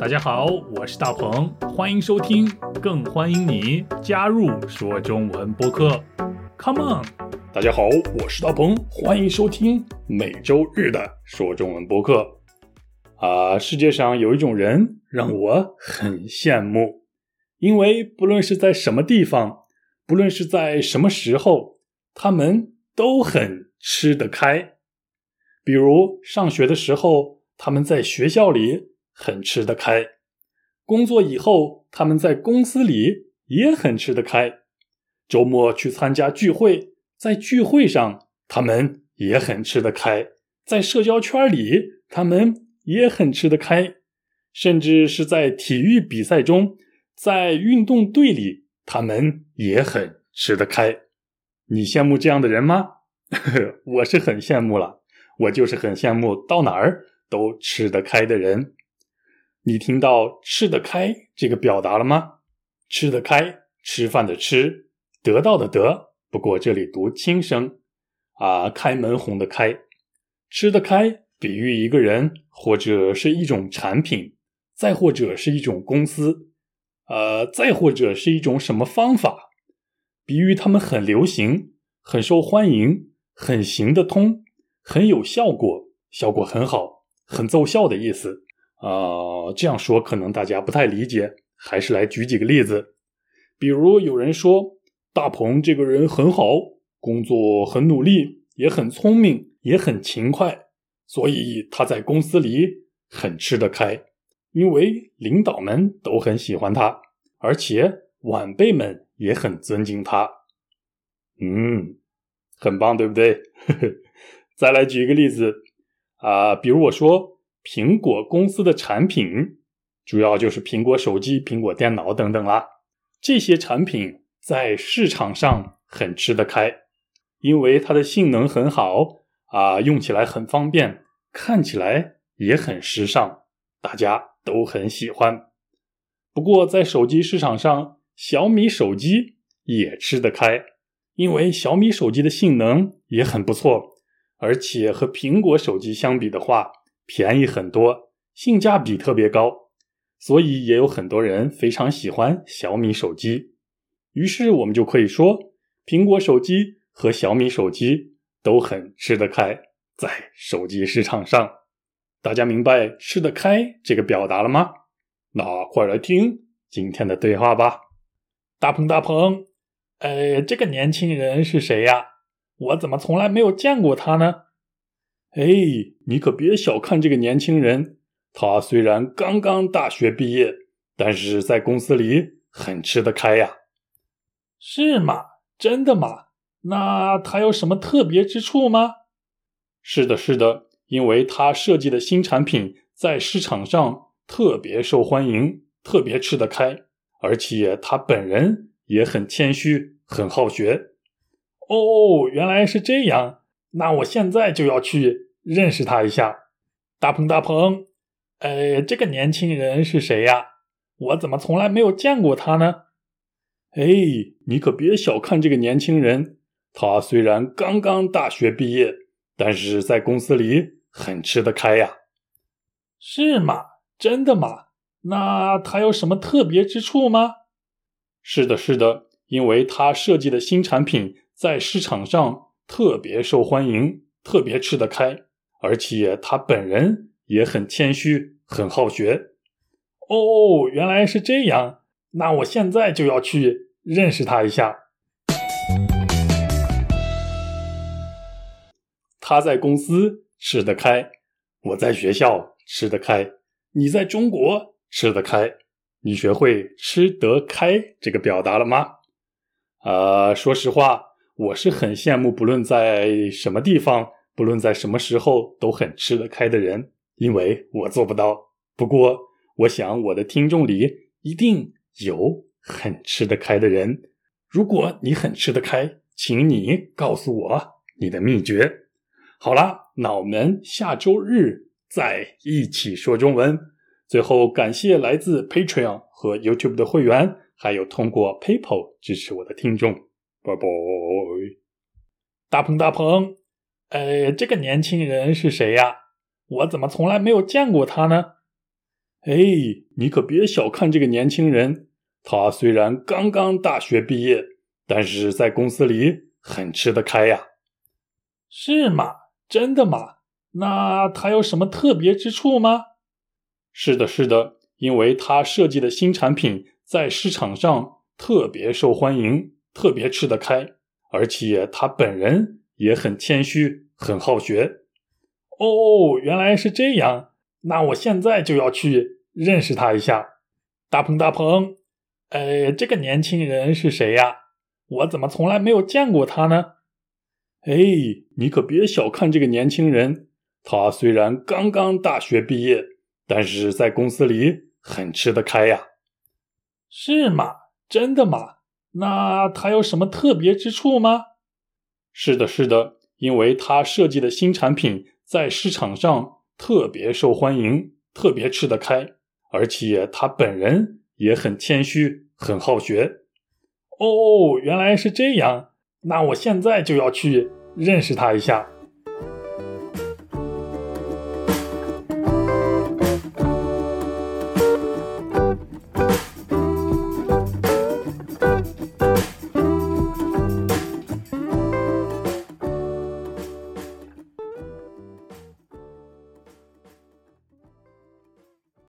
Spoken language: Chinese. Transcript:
大家好，我是大鹏，欢迎收听，更欢迎你加入说中文播客。Come on！大家好，我是大鹏，欢迎收听每周日的说中文播客。啊，世界上有一种人让我很羡慕，因为不论是在什么地方，不论是在什么时候，他们都很吃得开。比如上学的时候，他们在学校里。很吃得开，工作以后他们在公司里也很吃得开。周末去参加聚会，在聚会上他们也很吃得开，在社交圈里他们也很吃得开，甚至是在体育比赛中，在运动队里他们也很吃得开。你羡慕这样的人吗？我是很羡慕了，我就是很羡慕到哪儿都吃得开的人。你听到“吃得开”这个表达了吗？吃得开，吃饭的吃，得到的得。不过这里读轻声啊，开门红的开，吃得开，比喻一个人或者是一种产品，再或者是一种公司，呃，再或者是一种什么方法，比喻他们很流行、很受欢迎、很行得通、很有效果、效果很好、很奏效的意思。啊，这样说可能大家不太理解，还是来举几个例子。比如有人说大鹏这个人很好，工作很努力，也很聪明，也很勤快，所以他在公司里很吃得开，因为领导们都很喜欢他，而且晚辈们也很尊敬他。嗯，很棒，对不对？再来举一个例子啊，比如我说。苹果公司的产品主要就是苹果手机、苹果电脑等等啦。这些产品在市场上很吃得开，因为它的性能很好啊，用起来很方便，看起来也很时尚，大家都很喜欢。不过在手机市场上，小米手机也吃得开，因为小米手机的性能也很不错，而且和苹果手机相比的话。便宜很多，性价比特别高，所以也有很多人非常喜欢小米手机。于是我们就可以说，苹果手机和小米手机都很吃得开，在手机市场上。大家明白“吃得开”这个表达了吗？那快来听今天的对话吧。大鹏，大鹏，呃，这个年轻人是谁呀？我怎么从来没有见过他呢？哎，你可别小看这个年轻人，他虽然刚刚大学毕业，但是在公司里很吃得开呀。是吗？真的吗？那他有什么特别之处吗？是的，是的，因为他设计的新产品在市场上特别受欢迎，特别吃得开，而且他本人也很谦虚，很好学。哦，原来是这样。那我现在就要去认识他一下，大鹏大鹏，呃，这个年轻人是谁呀？我怎么从来没有见过他呢？哎，你可别小看这个年轻人，他虽然刚刚大学毕业，但是在公司里很吃得开呀。是吗？真的吗？那他有什么特别之处吗？是的，是的，因为他设计的新产品在市场上。特别受欢迎，特别吃得开，而且他本人也很谦虚，很好学。哦，原来是这样。那我现在就要去认识他一下。他在公司吃得开，我在学校吃得开，你在中国吃得开。你学会“吃得开”这个表达了吗？啊，说实话。我是很羡慕，不论在什么地方，不论在什么时候，都很吃得开的人，因为我做不到。不过，我想我的听众里一定有很吃得开的人。如果你很吃得开，请你告诉我你的秘诀。好啦，那我们下周日再一起说中文。最后，感谢来自 Patreon 和 YouTube 的会员，还有通过 PayPal 支持我的听众。拜拜，大鹏大鹏，呃，这个年轻人是谁呀？我怎么从来没有见过他呢？哎，你可别小看这个年轻人，他虽然刚刚大学毕业，但是在公司里很吃得开呀。是吗？真的吗？那他有什么特别之处吗？是的，是的，因为他设计的新产品在市场上特别受欢迎，特别吃得开，而且他本人也很谦虚，很好学。哦，原来是这样。那我现在就要去认识他一下。大鹏，大鹏，呃，这个年轻人是谁呀？我怎么从来没有见过他呢？哎，你可别小看这个年轻人，他虽然刚刚大学毕业，但是在公司里很吃得开呀。是吗？真的吗？那他有什么特别之处吗？是的，是的，因为他设计的新产品在市场上特别受欢迎，特别吃得开，而且他本人也很谦虚，很好学。哦，原来是这样。那我现在就要去认识他一下。